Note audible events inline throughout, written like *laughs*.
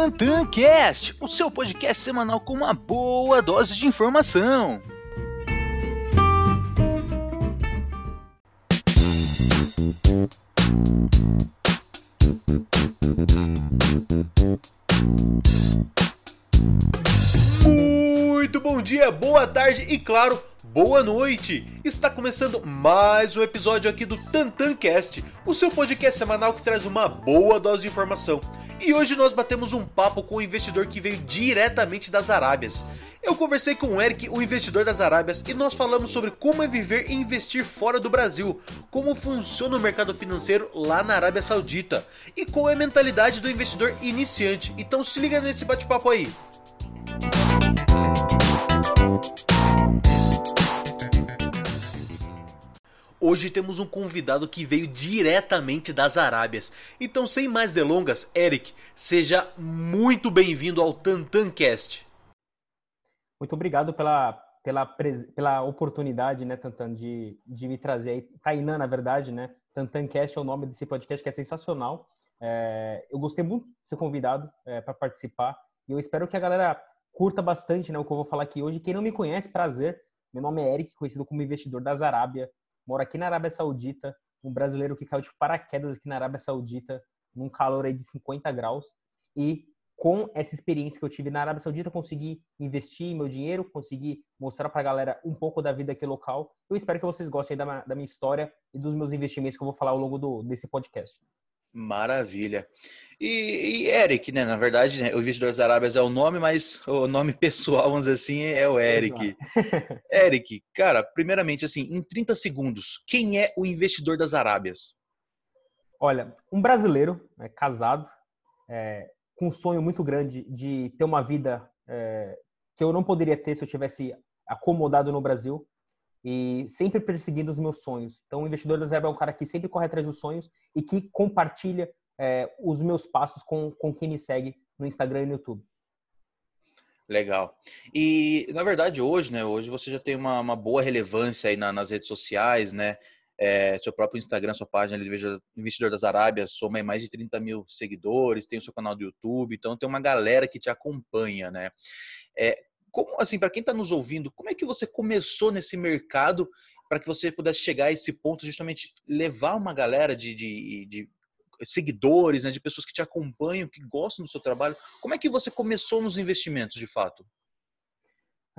TantanCast, o seu podcast semanal com uma boa dose de informação. Muito bom dia, boa tarde e claro, boa noite! Está começando mais um episódio aqui do TantanCast, o seu podcast semanal que traz uma boa dose de informação. E hoje nós batemos um papo com um investidor que veio diretamente das Arábias. Eu conversei com o Eric, o investidor das Arábias, e nós falamos sobre como é viver e investir fora do Brasil, como funciona o mercado financeiro lá na Arábia Saudita e qual é a mentalidade do investidor iniciante. Então se liga nesse bate-papo aí. Hoje temos um convidado que veio diretamente das Arábias. Então, sem mais delongas, Eric, seja muito bem-vindo ao Tantancast. Muito obrigado pela, pela, pela oportunidade, né, Tantan, de, de me trazer aí. Tainan, na verdade, né? Tantancast é o nome desse podcast que é sensacional. É, eu gostei muito de ser convidado é, para participar e eu espero que a galera curta bastante né, o que eu vou falar aqui hoje. Quem não me conhece, prazer. Meu nome é Eric, conhecido como investidor das Arábia mora aqui na Arábia Saudita, um brasileiro que caiu de paraquedas aqui na Arábia Saudita, num calor aí de 50 graus, e com essa experiência que eu tive na Arábia Saudita, consegui investir meu dinheiro, consegui mostrar para a galera um pouco da vida aqui local. Eu espero que vocês gostem da, da minha história e dos meus investimentos que eu vou falar ao longo do, desse podcast. Maravilha. E, e, Eric, né? Na verdade, né, o Investidores Arábias é o nome, mas o nome *laughs* pessoal, vamos dizer assim, é o Eric. *laughs* Eric, cara, primeiramente, assim, em 30 segundos, quem é o investidor das Arábias? Olha, um brasileiro, né, casado, é, com um sonho muito grande de ter uma vida é, que eu não poderia ter se eu tivesse acomodado no Brasil e sempre perseguindo os meus sonhos. Então, o investidor da reserva é um cara que sempre corre atrás dos sonhos e que compartilha é, os meus passos com, com quem me segue no Instagram e no YouTube. Legal. E, na verdade, hoje, né? Hoje você já tem uma, uma boa relevância aí na, nas redes sociais, né? É, seu próprio Instagram, sua página de Investidor das Arábias soma mais de 30 mil seguidores, tem o seu canal do YouTube, então tem uma galera que te acompanha, né? É, como assim, para quem está nos ouvindo, como é que você começou nesse mercado para que você pudesse chegar a esse ponto, justamente levar uma galera de, de, de seguidores, né, de pessoas que te acompanham, que gostam do seu trabalho? Como é que você começou nos investimentos, de fato?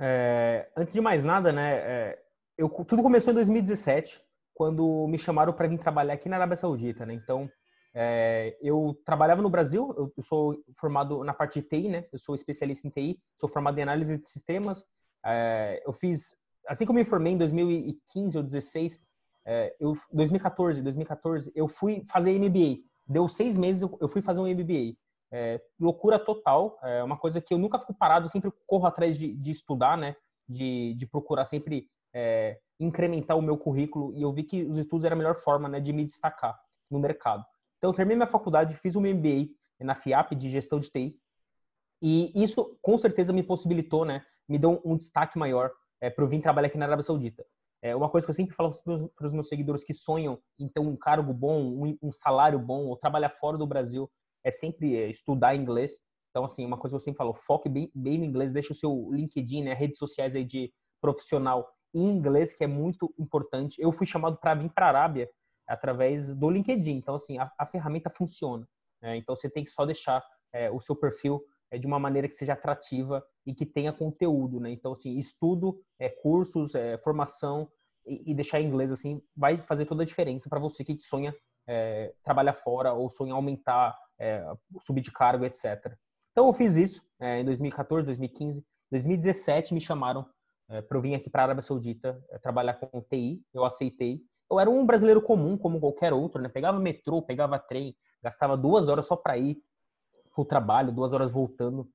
É, antes de mais nada, né, é, eu, tudo começou em 2017, quando me chamaram para vir trabalhar aqui na Arábia Saudita, né? Então, é, eu trabalhava no Brasil, eu, sou formado na parte de TI, né? Eu sou especialista em TI, sou formado em análise de sistemas. É, eu fiz, assim como me formei em 2015 ou 2016, é, eu 2014, 2014, eu fui fazer MBA. Deu seis meses, eu fui fazer um MBA. É, loucura total, é uma coisa que eu nunca fico parado, sempre corro atrás de, de estudar, né? De, de procurar sempre é, incrementar o meu currículo e eu vi que os estudos eram a melhor forma, né, de me destacar no mercado. Então, eu terminei minha faculdade, fiz um MBA na FIAP de gestão de TI. E isso, com certeza, me possibilitou, né? Me deu um destaque maior é, para eu vir trabalhar aqui na Arábia Saudita. É uma coisa que eu sempre falo para os meus seguidores que sonham em ter um cargo bom, um, um salário bom, ou trabalhar fora do Brasil, é sempre é, estudar inglês. Então, assim, uma coisa que eu sempre falo, foque bem, bem no inglês, deixa o seu LinkedIn, né, redes sociais aí de profissional em inglês, que é muito importante. Eu fui chamado para vir para a Arábia através do LinkedIn. Então, assim, a, a ferramenta funciona. Né? Então, você tem que só deixar é, o seu perfil é, de uma maneira que seja atrativa e que tenha conteúdo, né? Então, assim, estudo, é, cursos, é, formação e, e, deixar em inglês, assim, vai fazer toda a diferença para você que sonha é, trabalhar fora ou sonha aumentar, é, subir de cargo, etc. Então, eu fiz isso é, em 2014, 2015. 2017 me chamaram para eu vir aqui para a Arábia Saudita trabalhar com TI. Eu aceitei eu era um brasileiro comum, como qualquer outro, né? Pegava metrô, pegava trem, gastava duas horas só para ir pro trabalho, duas horas voltando.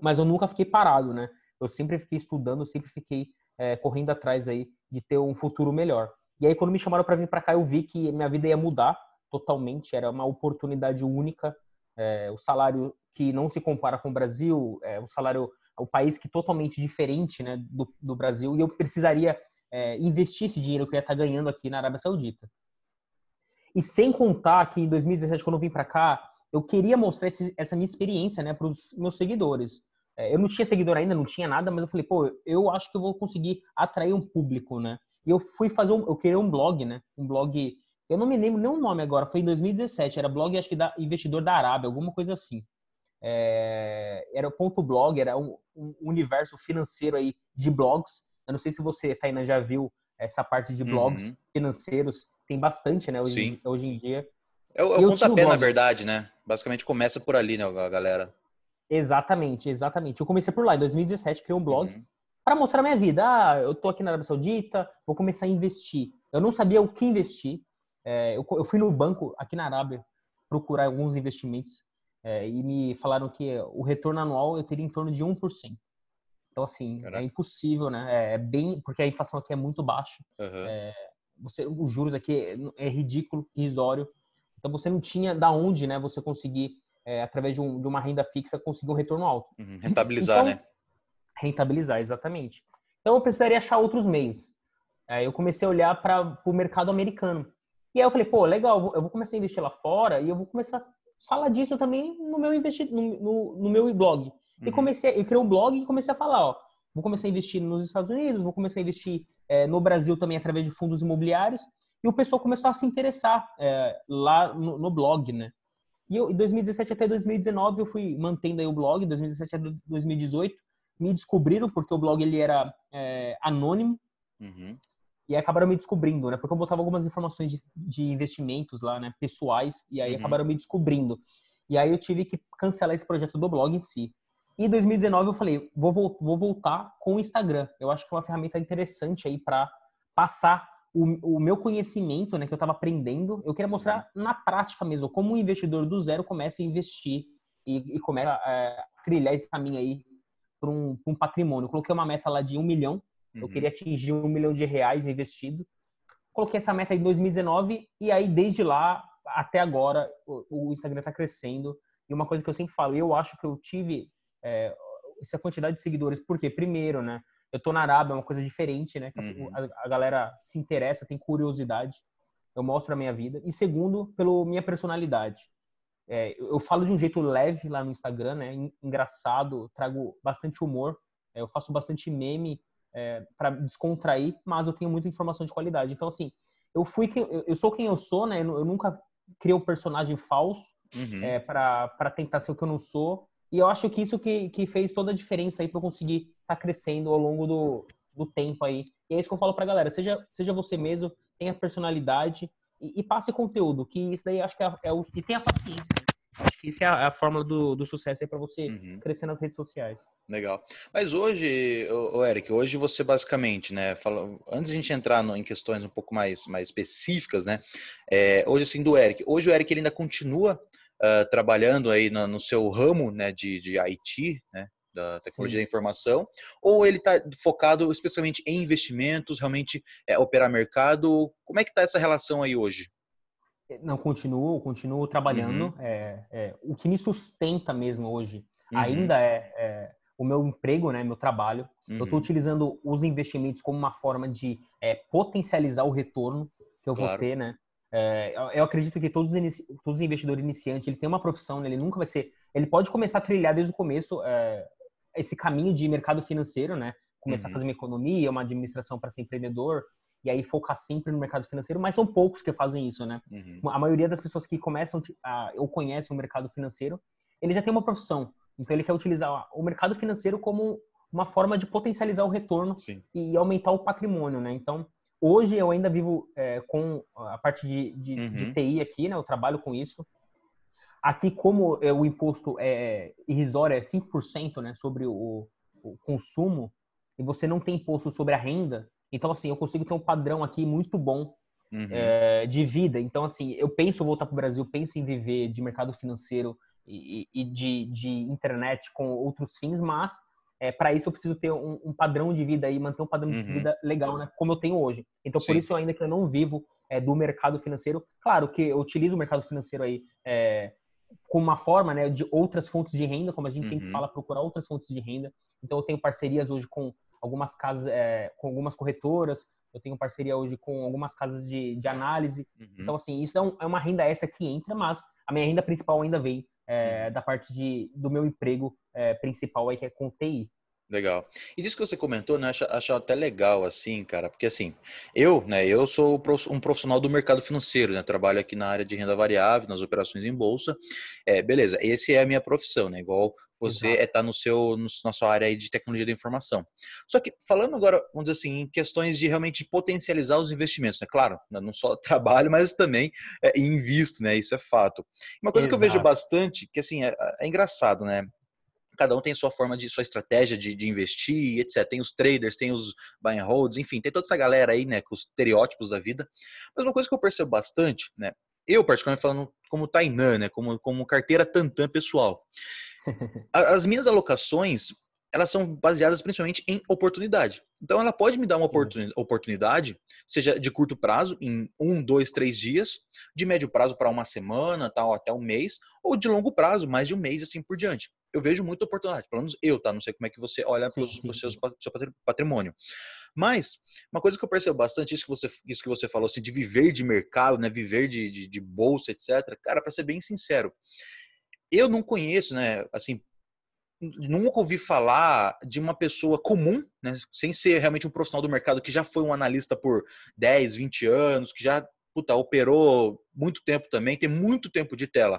Mas eu nunca fiquei parado, né? Eu sempre fiquei estudando, sempre fiquei é, correndo atrás aí de ter um futuro melhor. E aí, quando me chamaram para vir para cá, eu vi que minha vida ia mudar totalmente. Era uma oportunidade única. É, o salário que não se compara com o Brasil, é, o salário, o país que totalmente diferente, né, do, do Brasil. E eu precisaria é, investir esse dinheiro que eu ia estar ganhando aqui na Arábia Saudita. E sem contar que em 2017, quando eu vim para cá, eu queria mostrar esse, essa minha experiência, né, para os meus seguidores. É, eu não tinha seguidor ainda, não tinha nada, mas eu falei, pô, eu acho que eu vou conseguir atrair um público, né? E eu fui fazer, um, eu queria um blog, né? Um blog, eu não me lembro nem o nome agora, foi em 2017, era blog, acho que da investidor da Arábia, alguma coisa assim. É, era ponto blog, era um, um, universo financeiro aí de blogs. Eu não sei se você, Taina, já viu essa parte de blogs uhum. financeiros. Tem bastante, né, hoje, hoje em dia. É o, é o pontapé, na verdade, né? Basicamente começa por ali, né, a galera. Exatamente, exatamente. Eu comecei por lá, em 2017, criei um blog uhum. para mostrar a minha vida. Ah, eu tô aqui na Arábia Saudita, vou começar a investir. Eu não sabia o que investir. É, eu, eu, fui no banco aqui na Arábia procurar alguns investimentos é, e me falaram que o retorno anual eu teria em torno de 1%. Então, assim, é Caraca. é impossível, né? É, é bem... Porque a inflação aqui é muito baixa. Uhum. É, você, os juros aqui é, é ridículo, irrisório. Então, você não tinha da onde, né, você conseguir é, através de, um, de, uma renda fixa, conseguir um retorno alto. Uhum, rentabilizar, então, né? Rentabilizar, exatamente. Então, eu precisaria achar outros meios. É, eu comecei a olhar para o mercado americano. E aí eu falei, pô, legal, eu vou, eu vou, começar a investir lá fora e eu vou começar a falar disso também no meu, investi no, no, no meu blog. Uhum. E comecei, eu criei um blog e comecei a falar, ó, vou começar a investir nos Estados Unidos, vou começar a investir é, no Brasil também através de fundos imobiliários. E o pessoal começou a se interessar é, lá no, no, blog, né? E eu, em 2017 até 2019 eu fui mantendo aí o blog, 2017 até 2018 me descobriram porque o blog ele era é, anônimo uhum. e acabaram me descobrindo, né? Porque eu botava algumas informações de, de investimentos lá, né? Pessoais e aí uhum. acabaram me descobrindo. E aí eu tive que cancelar esse projeto do blog em si. E em 2019 eu falei, vou, vou voltar com o Instagram. Eu acho que é uma ferramenta interessante aí para passar o, o meu conhecimento, né, que eu estava aprendendo, eu queria mostrar na prática mesmo, como um investidor do zero começa a investir e, e começa é, a trilhar esse caminho aí para um, um, patrimônio. Eu coloquei uma meta lá de um milhão, uhum. eu queria atingir um milhão de reais investido. Coloquei essa meta em 2019 e aí desde lá até agora o, o Instagram está crescendo. E uma coisa que eu sempre falo, eu acho que eu tive é, essa quantidade de seguidores, porque primeiro, né? eu tô na Arábia, é uma coisa diferente, né? Uhum. A, a, galera se interessa, tem curiosidade. Eu mostro a minha vida. E segundo, pela minha personalidade. É, eu falo de um jeito leve lá no Instagram, né? Engraçado, trago bastante humor. É, eu faço bastante meme é, para descontrair, mas eu tenho muita informação de qualidade. Então, assim, eu fui quem, eu, eu sou quem eu sou, né? Eu, eu nunca criei um personagem falso uhum. é, para tentar ser o que eu não sou. E eu acho que isso que, que fez toda a diferença aí para eu conseguir estar tá crescendo ao longo do, do tempo aí. E é isso que eu falo pra galera, seja, seja você mesmo, tenha personalidade e, e passe conteúdo, que isso daí acho que é, é o... E tenha paciência, né? Acho que isso é a, a fórmula do, do sucesso aí para você uhum. crescer nas redes sociais. Legal. Mas hoje, o Eric, hoje você basicamente, né, fala, antes de a gente entrar no, em questões um pouco mais, mais específicas, né, é, hoje assim do Eric, hoje o Eric ele ainda continua uh, trabalhando aí no, no, seu ramo né, de, de IT, né, da tecnologia Sim. da informação, ou ele está focado especialmente em investimentos, realmente é, operar mercado? Como é que está essa relação aí hoje? Não, continuo, continuo trabalhando. Uhum. É, é, o que me sustenta mesmo hoje uhum. ainda é, é, o meu emprego, né, meu trabalho. Uhum. Eu estou utilizando os investimentos como uma forma de é, potencializar o retorno que eu claro. vou ter, né? É, eu acredito que todos os, todos os investidores iniciantes, ele tem uma profissão, né? ele nunca vai ser... Ele pode começar a trilhar desde o começo é, esse caminho de mercado financeiro, né? Começar uhum. a fazer uma economia, uma administração para ser empreendedor, e aí focar sempre no mercado financeiro, mas são poucos que fazem isso, né? Uhum. A maioria das pessoas que começam a, ou conhecem o mercado financeiro, ele já tem uma profissão. Então ele quer utilizar o mercado financeiro como uma forma de potencializar o retorno Sim. e aumentar o patrimônio, né? Então, Hoje eu ainda vivo é, com a parte de, de, uhum. de, TI aqui, né? Eu trabalho com isso. Aqui, como é, o imposto é irrisório, é 5% né, sobre o, o, consumo, e você não tem imposto sobre a renda, então, assim, eu consigo ter um padrão aqui muito bom uhum. é, de vida. Então, assim, eu penso voltar para o Brasil, penso em viver de mercado financeiro e, e de, de internet com outros fins, mas é, para isso eu preciso ter um, um, padrão de vida e manter um padrão uhum. de vida legal, né? Como eu tenho hoje. Então, Sim. por isso, ainda que eu não vivo é, do mercado financeiro, claro que eu utilizo o mercado financeiro aí é, como uma forma, né, de outras fontes de renda, como a gente uhum. sempre fala, procurar outras fontes de renda. Então, eu tenho parcerias hoje com algumas casas, é, com algumas corretoras, eu tenho parceria hoje com algumas casas de, de análise. Uhum. Então, assim, isso é, um, é, uma renda essa que entra, mas a minha renda principal ainda vem é, da parte de, do meu emprego é, principal aí, que é com TI. Legal. E disso que você comentou, né? Acho, acho, até legal, assim, cara, porque assim, eu, né, eu sou um profissional do mercado financeiro, né? Trabalho aqui na área de renda variável, nas operações em bolsa. É, beleza, esse é a minha profissão, né? Igual você está é, tá no seu, no, na sua área de tecnologia da informação. Só que falando agora, vamos dizer assim, em questões de realmente potencializar os investimentos, né? Claro, né, não só *laughs* trabalho, mas também é, invisto, né? Isso é fato. Uma coisa Exato. que eu vejo bastante, que assim, é, é engraçado, né? cada um tem sua forma de sua estratégia de, de, investir, etc. Tem os traders, tem os buy and holds, enfim, tem toda essa galera aí, né, com os estereótipos da vida. Mas uma coisa que eu percebo bastante, né, eu particularmente falando como Tainan, né, como, como carteira Tantan pessoal, as minhas alocações, elas são baseadas principalmente em oportunidade. Então, ela pode me dar uma oportunidade, seja de curto prazo, em um, dois, três dias, de médio prazo para uma semana, tal, até um mês, ou de longo prazo, mais de um mês, assim por diante eu vejo muita oportunidade. Pelo menos eu, tá? Não sei como é que você olha para o seu, patrimônio. Mas, uma coisa que eu percebo bastante, isso que você, isso que você falou, assim, de viver de mercado, né? Viver de, de, de bolsa, etc. Cara, para ser bem sincero, eu não conheço, né? Assim, nunca ouvi falar de uma pessoa comum, né? Sem ser realmente um profissional do mercado que já foi um analista por 10, 20 anos, que já puta, operou muito tempo também, tem muito tempo de tela.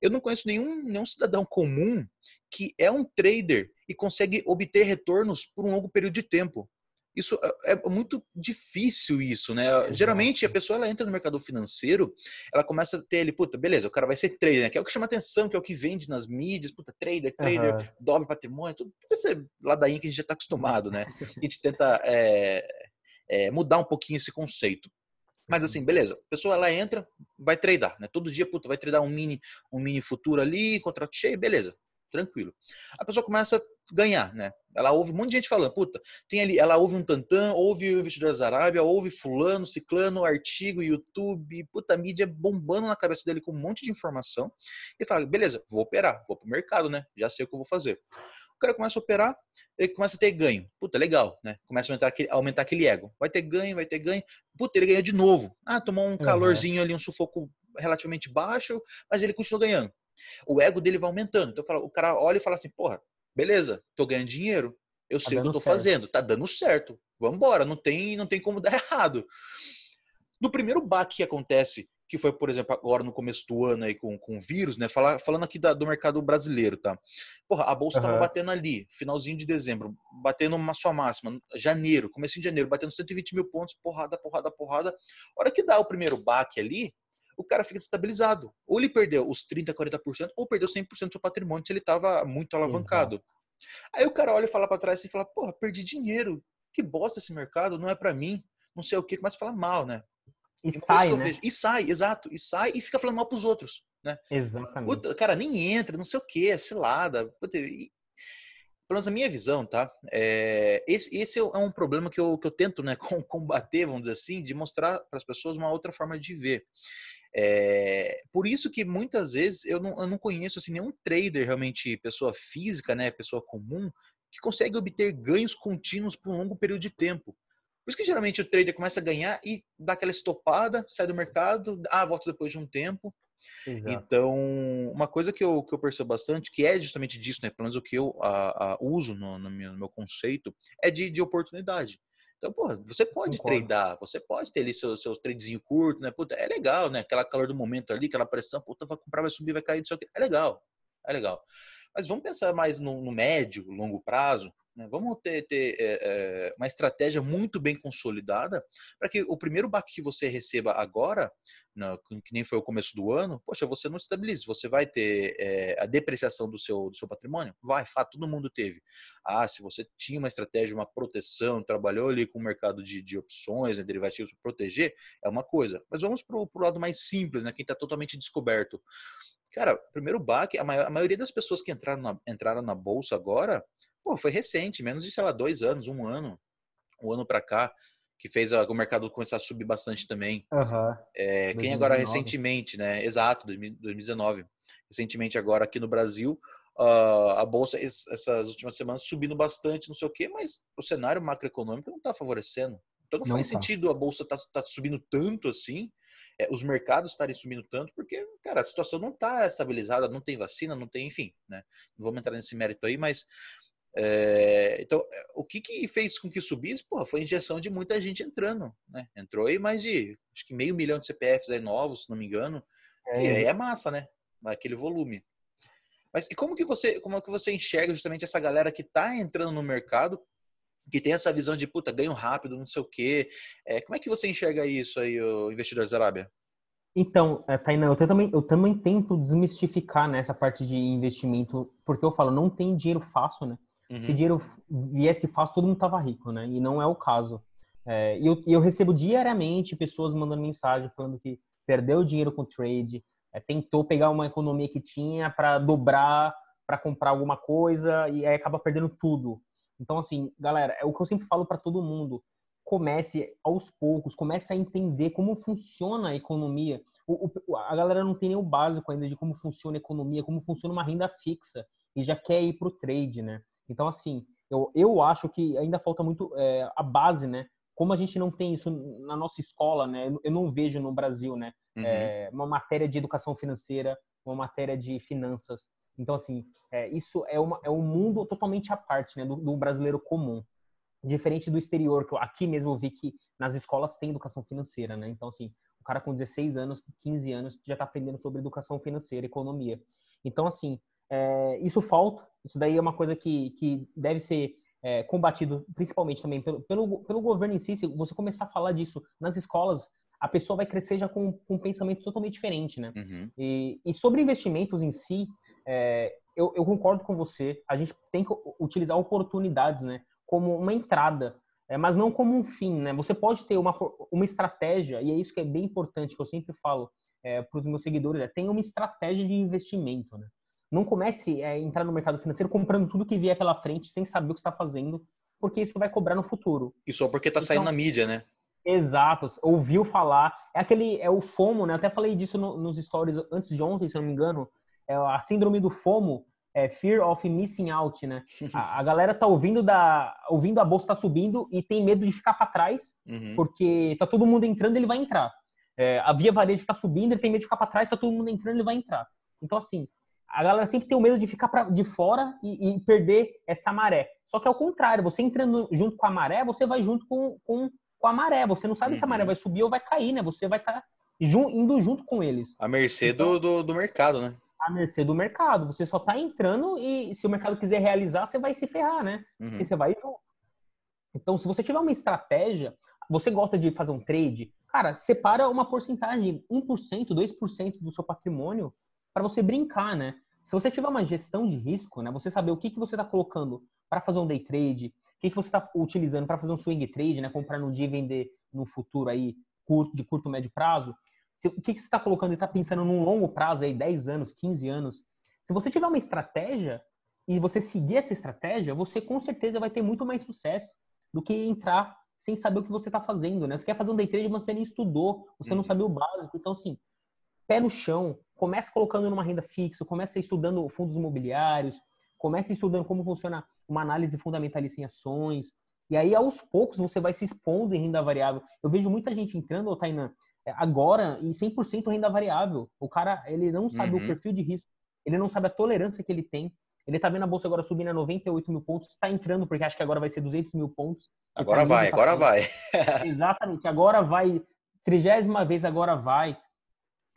Eu não conheço nenhum, nenhum cidadão comum que é um trader e consegue obter retornos por um longo período de tempo. Isso é, é muito difícil isso, né? Exato. Geralmente a pessoa ela entra no mercado financeiro, ela começa a ter ali, puta, beleza, o cara vai ser trader, né? que é o que chama atenção, que é o que vende nas mídias, puta, trader, trader, uhum. dobre patrimônio, tudo esse ladainha que a gente já está acostumado, né? *laughs* A gente tenta é, é, mudar um pouquinho esse conceito. Mas assim, beleza. A pessoa ela entra, vai tradar, né? Todo dia, puta, vai tradar um mini, um mini futuro ali, contrato cheio, beleza. Tranquilo. A pessoa começa a ganhar, né? Ela ouve um monte de gente falando, puta, tem ali, ela ouve um tantã, ouve o investidor da Arábia, ouve fulano, ciclano, artigo, YouTube, puta, mídia bombando na cabeça dele com um monte de informação. E fala, beleza, vou operar, vou pro mercado, né? Já sei o que eu vou fazer cara começa a operar, ele começa a ter ganho. Puta, legal, né? Começa a aumentar aquele, aumentar aquele ego. Vai ter ganho, vai ter ganho. Puta, ele ganha de novo. Ah, tomou um calorzinho ali, um sufoco relativamente baixo, mas ele continua ganhando. O ego dele vai aumentando. Então o cara olha e fala assim, porra, beleza, tô ganhando dinheiro, eu tá sei o que eu tô certo. fazendo, tá dando certo. Vamos embora, não tem, não tem como *laughs* dar errado. No primeiro baque que acontece que foi, por exemplo, agora no começo do ano aí com, com o vírus, né? Falar, falando aqui da, do mercado brasileiro, tá? Porra, a bolsa estava uhum. batendo ali, finalzinho de dezembro, batendo uma sua máxima, janeiro, começo de janeiro, batendo 120 mil pontos, porrada, porrada, porrada. A hora que dá o primeiro baque ali, o cara fica estabilizado. Ou ele perdeu os 30%, 40%, ou perdeu 100% do seu patrimônio se ele estava muito alavancado. Exato. Aí o cara olha e fala para trás e fala, porra, perdi dinheiro. Que bosta esse mercado, não é para mim. Não sei o que, começa a falar mal, né? E, e sai, né? E sai, exato. E sai e fica falando mal pros outros, né? Exatamente. Puta, cara, nem entra, não sei o que, é cilada. Puta, e, pelo menos a minha visão, tá? É, esse, esse é um problema que eu, que eu tento né, *laughs* combater, vamos dizer assim, de mostrar para as pessoas uma outra forma de ver. É, por isso que muitas vezes eu não, eu não conheço assim, nenhum trader realmente, pessoa física, né, pessoa comum, que consegue obter ganhos contínuos por um longo período de tempo. Por isso que geralmente o trader começa a ganhar e dá aquela estopada, sai do mercado, ah, volta depois de um tempo. Exato. Então, uma coisa que eu, que eu percebo bastante, que é justamente disso, né? Pelo menos o que eu a, a uso no, no, meu, no, meu, conceito, é de, de oportunidade. Então, porra, você pode Concordo. tradar, você pode ter ali seu, seu tradezinho curto, né? Puta, é legal, né? Aquela calor do momento ali, aquela pressão, puta, vai comprar, vai subir, vai cair, isso aqui. É legal, é legal. Mas vamos pensar mais no, no médio, longo prazo. Né? Vamos ter, ter é, uma estratégia muito bem consolidada para que o primeiro baque que você receba agora, não, que nem foi o começo do ano, poxa, você não estabilize, você vai ter é, a depreciação do seu, do seu patrimônio? Vai, fato, todo mundo teve. Ah, se você tinha uma estratégia, uma proteção, trabalhou ali com o mercado de, de opções, né, derivativos para proteger, é uma coisa. Mas vamos para o lado mais simples, né, quem está totalmente descoberto. Cara, primeiro baque, a, a maioria das pessoas que entraram na, entraram na bolsa agora Pô, foi recente, menos de, sei lá, dois anos, um ano, um ano para cá, que fez o mercado começar a subir bastante também. Uhum. É, quem agora recentemente, né? Exato, 2019. Recentemente agora aqui no Brasil, uh, a bolsa essas últimas semanas subindo bastante, não sei o quê, mas o cenário macroeconômico não está favorecendo. Então não, não faz tá. sentido a bolsa estar tá, tá subindo tanto assim é, os mercados estarem subindo tanto, porque, cara, a situação não está estabilizada, não tem vacina, não tem, enfim, né? Não vamos entrar nesse mérito aí, mas é, então, o que, que fez com que subisse? Porra, foi a injeção de muita gente entrando, né? Entrou aí mais de, acho que meio milhão de CPFs aí novos, se não me engano. É. E aí é massa, né? Aquele volume. Mas e como que você, como é que você enxerga justamente essa galera que está entrando no mercado, que tem essa visão de puta, ganho rápido, não sei o quê. É, como é que você enxerga isso aí, o investidor Zarabia? Então, é, Tainá, eu também, eu também tento desmistificar né, essa parte de investimento, porque eu falo, não tem dinheiro fácil, né? Uhum. Se dinheiro viesse fácil, todo mundo tava rico, né? E não é o caso. É, e eu, eu, recebo diariamente pessoas mandando mensagem falando que perdeu dinheiro com trade, é, tentou pegar uma economia que tinha para dobrar, para comprar alguma coisa e aí acaba perdendo tudo. Então, assim, galera, é o que eu sempre falo para todo mundo. Comece aos poucos, comece a entender como funciona a economia. O, o, a galera não tem nem o básico ainda de como funciona a economia, como funciona uma renda fixa e já quer ir para o trade, né? Então, assim, eu, eu acho que ainda falta muito é, a base, né? Como a gente não tem isso na nossa escola, né? Eu não vejo no Brasil, né? Uhum. É, uma matéria de educação financeira, uma matéria de finanças. Então, assim, é, isso é, uma, é um mundo totalmente à parte, né? Do, do brasileiro comum. Diferente do exterior, que eu, aqui mesmo eu vi que nas escolas tem educação financeira, né? Então, assim, o cara com 16 anos, 15 anos, já está aprendendo sobre educação financeira, economia. Então, assim, é, isso falta, isso daí é uma coisa que, que deve ser é, combatido principalmente também pelo, pelo, pelo governo em si. Se você começar a falar disso nas escolas, a pessoa vai crescer já com, com um pensamento totalmente diferente, né? Uhum. E, e, sobre investimentos em si, é, eu, eu, concordo com você. A gente tem que utilizar oportunidades, né? Como uma entrada, é, mas não como um fim, né? Você pode ter uma, uma estratégia, e é isso que é bem importante, que eu sempre falo é, para os meus seguidores, é tenha uma estratégia de investimento, né? Não comece a entrar no mercado financeiro comprando tudo que vier pela frente sem saber o que está fazendo, porque isso vai cobrar no futuro. E só porque está então, saindo na mídia, né? Exato, ouviu falar. É aquele, é o FOMO, né? Eu até falei disso no, nos stories antes de ontem, se não me engano. É a síndrome do FOMO, é Fear of Missing Out, né? *laughs* A, a galera tá ouvindo da, ouvindo a bolsa tá subindo e tem medo de ficar para trás, uhum. porque tá todo mundo entrando, ele vai entrar. É, a via varejo está subindo, ele tem medo de ficar para trás, tá todo mundo entrando, ele vai entrar. Então assim, a galera sempre tem o medo de ficar pra, de fora e, e, perder essa maré. Só que ao contrário, você entrando junto com a maré, você vai junto com, com, com a maré. Você não sabe uhum. se a maré uhum. vai subir ou vai cair, né? Você vai estar tá indo junto com eles. A mercê então, do, do, do, mercado, né? A mercê do mercado. Você só tá entrando e se o mercado quiser realizar, você vai se ferrar, né? Uhum. Porque você vai junto. Então, se você tiver uma estratégia, você gosta de fazer um trade, cara, separa uma porcentagem, 1%, 2% do seu patrimônio para você brincar, né? Se você tiver uma gestão de risco, né, você saber o que, que você está colocando para fazer um day trade, o que, que você está utilizando para fazer um swing trade, né, comprar no dia e vender no futuro aí, curto, de curto, médio prazo, se, o que, que você está colocando e está pensando num longo prazo aí, 10 anos, 15 anos. Se você tiver uma estratégia e você seguir essa estratégia, você com certeza vai ter muito mais sucesso do que entrar sem saber o que você está fazendo, né? Você quer fazer um day trade, mas você nem estudou, você não uhum. sabe o básico. Então, assim, pé no chão, comece colocando numa renda fixa, comece estudando fundos imobiliários, comece estudando como funciona uma análise fundamentalista em ações. E aí, aos poucos, você vai se expondo em renda variável. Eu vejo muita gente entrando, Tainan, é, agora e 100% renda variável. O cara, ele não sabe uhum. o perfil de risco, ele não sabe a tolerância que ele tem. Ele tá vendo a bolsa agora subindo a 98 mil pontos, está entrando porque acha que agora vai ser 200 mil pontos. Agora vai, tá agora vai. Exatamente, agora vai. Trigésima vez agora vai.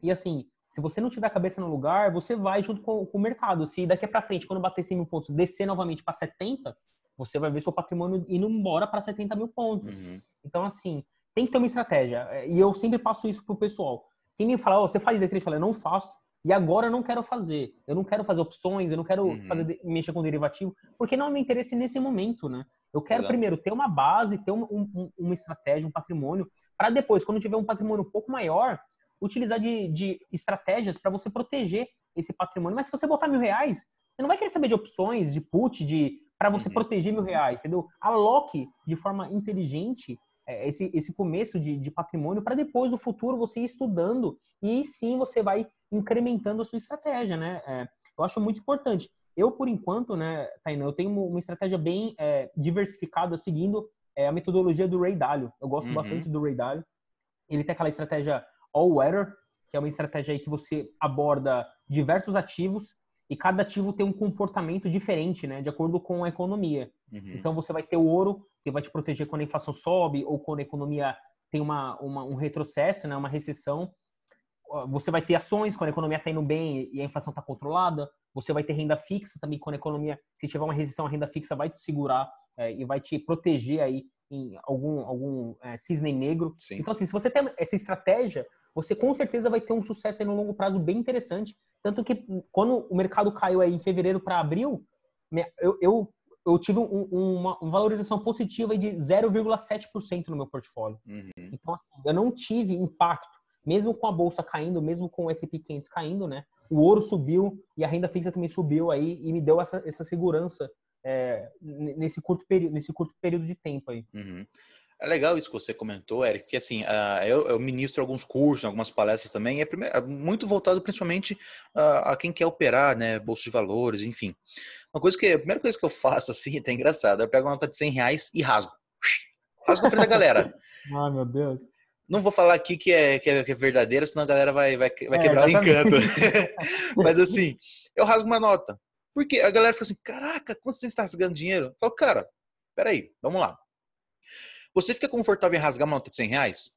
E assim, se você não tiver a cabeça no lugar, você vai junto com, com o mercado. Se daqui para frente, quando bater 100 mil pontos, descer novamente para 70, você vai ver seu patrimônio indo embora para 70 mil pontos. Uhum. Então, assim, tem que ter uma estratégia. E eu sempre passo isso pro pessoal. Quem me fala, oh, você faz day trade? Eu falo, eu não faço. E agora eu não quero fazer. Eu não quero fazer opções, eu não quero uhum. fazer mexer com derivativo, porque não é meu interesse nesse momento, né? Eu quero Exato. primeiro ter uma base, ter um, um, uma estratégia, um patrimônio, para depois, quando tiver um patrimônio um pouco maior, utilizar de, de estratégias para você proteger esse patrimônio. Mas se você botar mil reais, você não vai querer saber de opções, de put, de para você uhum. proteger mil reais, entendeu? Aloque de forma inteligente é, esse, esse começo de, de patrimônio para depois, no futuro, você ir estudando e sim você vai incrementando a sua estratégia, né? É, eu acho muito importante. Eu, por enquanto, né, Tainá, eu tenho uma estratégia bem é, diversificada, seguindo é, a metodologia do Ray Dalio. Eu gosto uhum. bastante do Ray Dalio. Ele tem aquela estratégia All Weather, que é uma estratégia aí que você aborda diversos ativos e cada ativo tem um comportamento diferente, né, de acordo com a economia. Uhum. Então você vai ter o ouro, que vai te proteger quando a inflação sobe ou quando a economia tem uma, uma um retrocesso, né, uma recessão. Você vai ter ações quando a economia está indo bem e a inflação está controlada. Você vai ter renda fixa também quando a economia, se tiver uma recessão, a renda fixa vai te segurar é, e vai te proteger aí em algum, algum é, cisne negro. Sim. Então, assim, se você tem essa estratégia, você com certeza vai ter um sucesso aí no longo prazo bem interessante. Tanto que quando o mercado caiu aí em fevereiro para abril, eu, eu, eu tive um, uma, valorização positiva de 0,7% no meu portfólio. Uhum. Então, assim, eu não tive impacto, mesmo com a bolsa caindo, mesmo com o S&P 500 caindo, né? O ouro subiu e a renda fixa também subiu aí e me deu essa, essa segurança é, nesse, curto período, nesse curto período de tempo aí. Uhum. É legal isso que você comentou, Eric, porque assim, uh, eu, eu, ministro alguns cursos, algumas palestras também, é, primeiro, é muito voltado principalmente uh, a quem quer operar, né, bolsa de valores, enfim. Uma coisa que, a primeira coisa que eu faço, *laughs* assim, é engraçado, eu pego uma nota de 100 reais e rasgo. Rasgo na frente da galera. *laughs* ah, meu Deus. Não vou falar aqui que é, que é, que é verdadeiro, senão a galera vai, vai, vai é, quebrar exatamente. o encanto. *laughs* Mas assim, eu rasgo uma nota. Porque a galera fica assim, caraca, quanto você está rasgando dinheiro? Eu falo, cara, peraí, vamos lá. Você fica confortável em rasgar uma nota de 100 reais?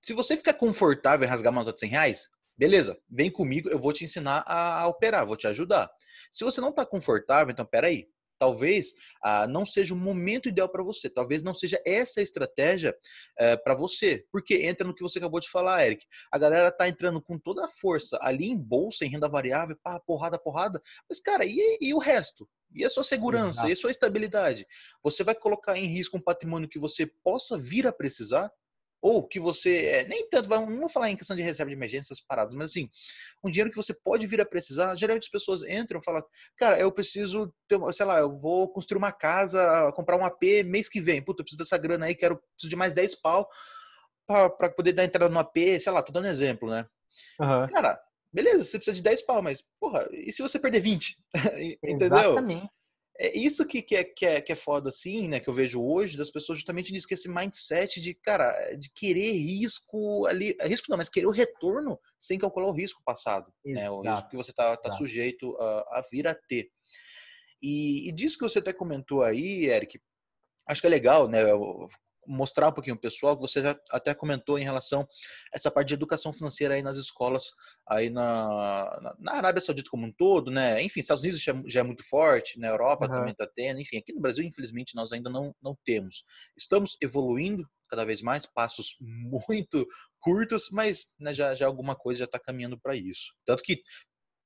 Se você ficar confortável em rasgar uma nota de 100 reais, beleza, vem comigo, eu vou te ensinar a, operar, vou te ajudar. Se você não está confortável, então peraí, talvez ah, não seja o momento ideal para você, talvez não seja essa a estratégia eh, para você, porque entra no que você acabou de falar, Eric. A galera tá entrando com toda a força ali em bolsa, em renda variável, pá, porrada, porrada, mas cara, e, e o resto? E a sua segurança? Exato. E a sua estabilidade? Você vai colocar em risco um patrimônio que você possa vir a precisar? ou que você é, nem tanto, não vou falar em questão de reserva de emergências paradas, mas assim, um dinheiro que você pode vir a precisar, geralmente as pessoas entram e falam, cara, eu preciso, ter, sei lá, eu vou construir uma casa, comprar um AP mês que vem, puta, eu preciso dessa grana aí, quero, preciso de mais 10 pau para poder dar entrada no AP, sei lá, tô dando exemplo, né? Uhum. Cara, beleza, você precisa de 10 pau, mas, porra, e se você perder 20? *laughs* Entendeu? Exatamente é isso que, que, é, que, é, que é foda, assim, né? Que eu vejo hoje das pessoas justamente disso, que esse mindset de, cara, de querer risco ali, risco não, mas querer o retorno sem calcular o risco passado, Exato. né? O risco que você tá, tá sujeito a, a, vir a ter. E, e disso que você até comentou aí, Eric, acho que é legal, né? Mostrar um pouquinho o pessoal, que você até comentou em relação a essa parte de educação financeira aí nas escolas, aí na, na, na Arábia Saudita como um todo, né? Enfim, Estados Unidos já, já é muito forte, na Europa uhum. também está tendo, enfim, aqui no Brasil, infelizmente, nós ainda não, não temos. Estamos evoluindo cada vez mais, passos *laughs* muito curtos, mas né, já, já alguma coisa já está caminhando para isso. Tanto que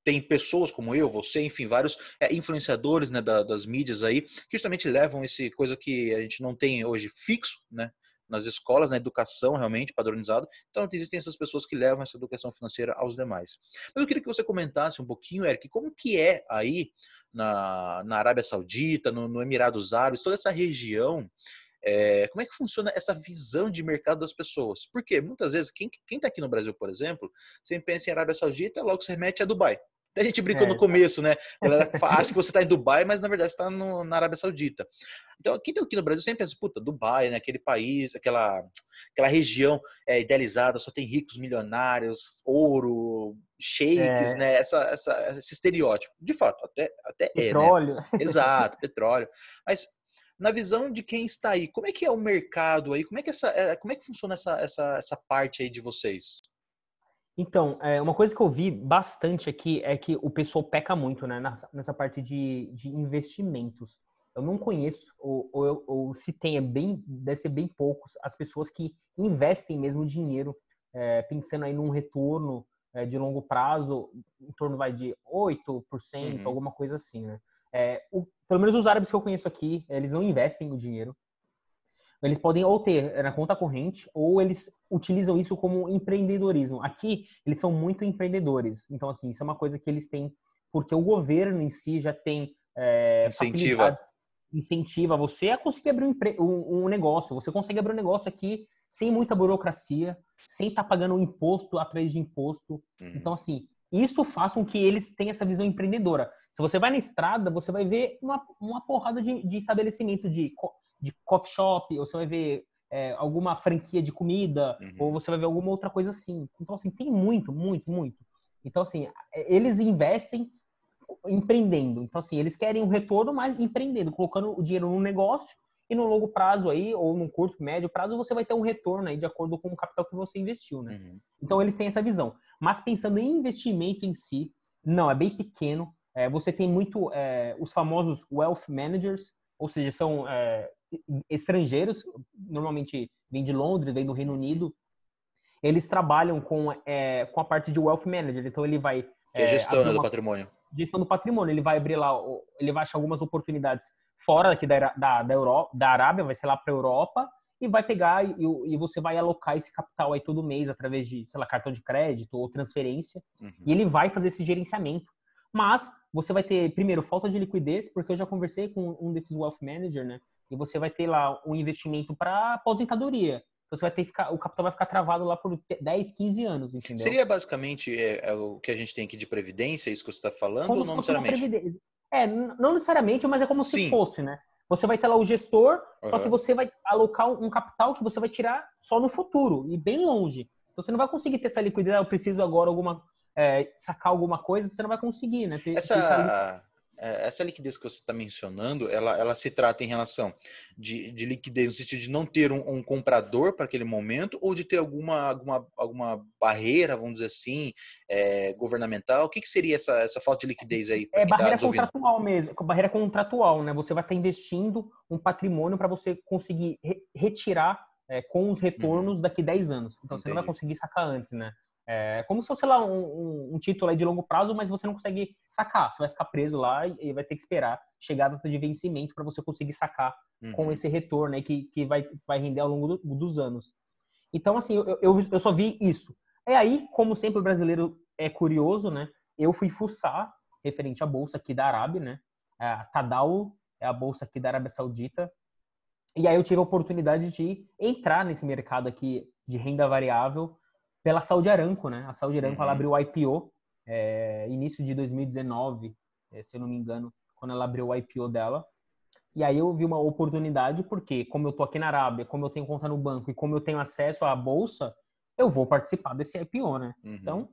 tem pessoas como eu, você, enfim, vários é, influenciadores né, da, das mídias aí, que justamente levam esse coisa que a gente não tem hoje fixo, né? Nas escolas, na educação realmente padronizado. Então, existem essas pessoas que levam essa educação financeira aos demais. Mas eu queria que você comentasse um pouquinho, Eric, como que é aí na, na Arábia Saudita, no, no Emirados Árabes, toda essa região, é, como é que funciona essa visão de mercado das pessoas? Porque muitas vezes, quem está aqui no Brasil, por exemplo, você pensa em Arábia Saudita, logo se remete a Dubai. Até a gente brincou é, no começo, né? A galera *laughs* acha que você está em Dubai, mas na verdade está na Arábia Saudita. Então, quem está aqui no Brasil sempre pensa, puta, Dubai, né? Aquele país, aquela, aquela região é, idealizada, só tem ricos milionários, ouro, shakes, é. né? Essa, essa, esse estereótipo. De fato, até, até petróleo. é, né? Exato, *laughs* petróleo. Mas na visão de quem está aí, como é que é o mercado aí? Como é que, essa, é, como é que funciona essa, essa, essa parte aí de vocês? Então, é, uma coisa que eu vi bastante aqui é que o pessoal peca muito né, nessa, parte de, de investimentos. Eu não conheço, ou, ou, ou, se tem, é bem, deve ser bem poucos, as pessoas que investem mesmo dinheiro, é, pensando aí num retorno é, de longo prazo, em torno vai de 8%, uhum. alguma coisa assim, né? É, o, pelo menos os árabes que eu conheço aqui, eles não investem o dinheiro. Eles podem ou ter na conta corrente ou eles utilizam isso como empreendedorismo. Aqui, eles são muito empreendedores. Então, assim, isso é uma coisa que eles têm, porque o governo em si já tem é, incentiva. incentiva você a conseguir abrir um, um, um, negócio. Você consegue abrir um negócio aqui sem muita burocracia, sem estar tá pagando um imposto atrás de imposto. Uhum. Então, assim, isso faz com que eles tenham essa visão empreendedora. Se você vai na estrada, você vai ver uma, uma porrada de, de estabelecimento de de coffee shop, ou você vai ver é, alguma franquia de comida, uhum. ou você vai ver alguma outra coisa assim. Então, assim, tem muito, muito, muito. Então, assim, é, eles investem empreendendo. Então, assim, eles querem um retorno, mas empreendendo, colocando o dinheiro no negócio e no longo prazo aí, ou no curto, médio prazo, você vai ter um retorno aí de acordo com o capital que você investiu, né? Uhum. Então, eles têm essa visão. Mas pensando em investimento em si, não, é bem pequeno. É, você tem muito é, os famosos wealth managers, ou seja, são é, estrangeiros, normalmente vêm de Londres, vêm do Reino Unido, eles trabalham com, é, com a parte de wealth manager. Então ele vai que é, é gestão do patrimônio. Gestão do patrimônio. Ele vai abrir lá, ele vai achar algumas oportunidades fora aqui da, da, da, Europa, da Arábia, vai ser lá para a Europa e vai pegar e, e, você vai alocar esse capital aí todo mês através de, sei lá, cartão de crédito ou transferência. Uhum. E ele vai fazer esse gerenciamento. Mas você vai ter, primeiro, falta de liquidez, porque eu já conversei com um desses wealth manager, né? E você vai ter lá um investimento para aposentadoria. Então você vai ter que ficar, o capital vai ficar travado lá por 10, 15 anos, entendeu? Seria basicamente é, é o que a gente tem aqui de previdência, isso que você está falando, como ou não necessariamente? É, não necessariamente, mas é como Sim. se fosse, né? Você vai ter lá o gestor, uhum. só que você vai alocar um capital que você vai tirar só no futuro e bem longe. Então você não vai conseguir ter essa liquidez, ah, eu preciso agora alguma é, sacar alguma coisa, você não vai conseguir, né? Ter, essa, essa, é, essa liquidez que você está mencionando, ela, ela se trata em relação de, de liquidez no sentido de não ter um, um comprador para aquele momento ou de ter alguma, alguma, alguma barreira, vamos dizer assim, é, governamental? O que, que seria essa, essa falta de liquidez aí? É tá barreira tá contratual mesmo, barreira contratual, né? Você vai estar investindo um patrimônio para você conseguir re retirar é, com os retornos uhum. daqui 10 anos. Então Entendi. você não vai conseguir sacar antes, né? É como se fosse lá um, um, um, título de longo prazo, mas você não consegue sacar. Você vai ficar preso lá e vai ter que esperar chegar a data de vencimento para você conseguir sacar uhum. com esse retorno aí que, que vai, vai render ao longo do, dos anos. Então, assim, eu, eu, eu só vi isso. É aí, como sempre o brasileiro é curioso, né? Eu fui fuçar referente à bolsa aqui da Arábia, né? A Tadal é a bolsa aqui da Arábia Saudita. E aí eu tive a oportunidade de entrar nesse mercado aqui de renda variável pela Saudi Aramco, né? A Saudi Aramco uhum. ela abriu o IPO é, início de 2019, é, se eu não me engano, quando ela abriu o IPO dela. E aí eu vi uma oportunidade porque como eu tô aqui na Arábia, como eu tenho conta no banco e como eu tenho acesso à bolsa, eu vou participar desse IPO, né? Uhum. Então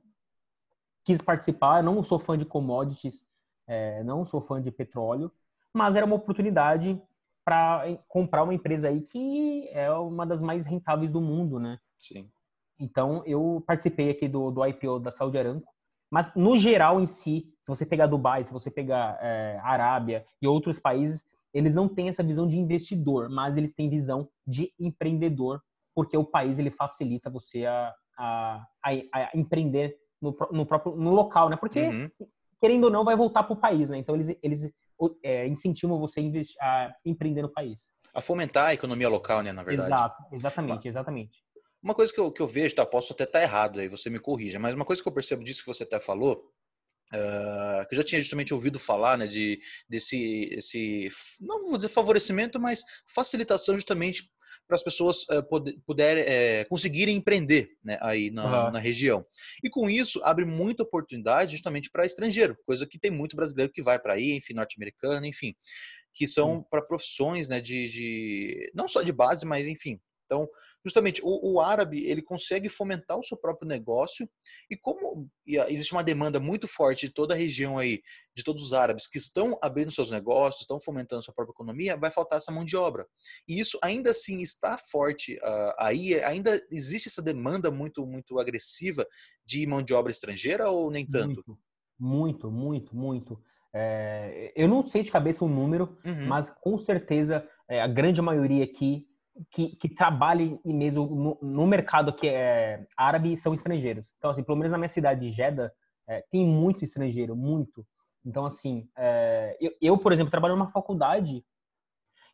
quis participar. Eu não sou fã de commodities, é, não sou fã de petróleo, mas era uma oportunidade para comprar uma empresa aí que é uma das mais rentáveis do mundo, né? Sim. Então, eu participei aqui do, do IPO da Saudi Aramco. Mas, no geral, em si, se você pegar Dubai, se você pegar é, Arábia e outros países, eles não têm essa visão de investidor, mas eles têm visão de empreendedor, porque o país ele facilita você a, a, a, a empreender no, no, próprio no local, né? Porque, uhum. querendo ou não, vai voltar para o país, né? Então, eles, eles é, incentivam você a, investir, a empreender no país. A fomentar a economia local, né, na verdade. Exato, exatamente, exatamente. Uma coisa que eu, que eu vejo, tá? Posso até estar tá errado aí, você me corrija, mas uma coisa que eu percebo disso que você até falou, uh, que eu já tinha justamente ouvido falar, né, de, desse, esse, não vou dizer favorecimento, mas facilitação justamente para as pessoas uh, poder, puder, uh, conseguirem empreender né, aí na, uhum. na, região. E com isso, abre muita oportunidade justamente para estrangeiro, coisa que tem muito brasileiro que vai para aí, enfim, norte-americano, enfim, que são para profissões né, de, de, não só de base, mas enfim, então, justamente, o, o, árabe, ele consegue fomentar o seu próprio negócio e como existe uma demanda muito forte de toda a região aí, de todos os árabes que estão abrindo seus negócios, estão fomentando sua própria economia, vai faltar essa mão de obra. E isso ainda assim está forte uh, aí, ainda existe essa demanda muito, muito agressiva de mão de obra estrangeira ou nem tanto? Muito, muito, muito, muito. É, eu não sei de cabeça o número, uhum. mas com certeza é, a grande maioria aqui que, que trabalhem mesmo no, no, mercado que é árabe são estrangeiros. Então, assim, pelo menos na minha cidade de Jeddah, é, tem muito estrangeiro, muito. Então, assim, é, eu, eu, por exemplo, trabalho numa faculdade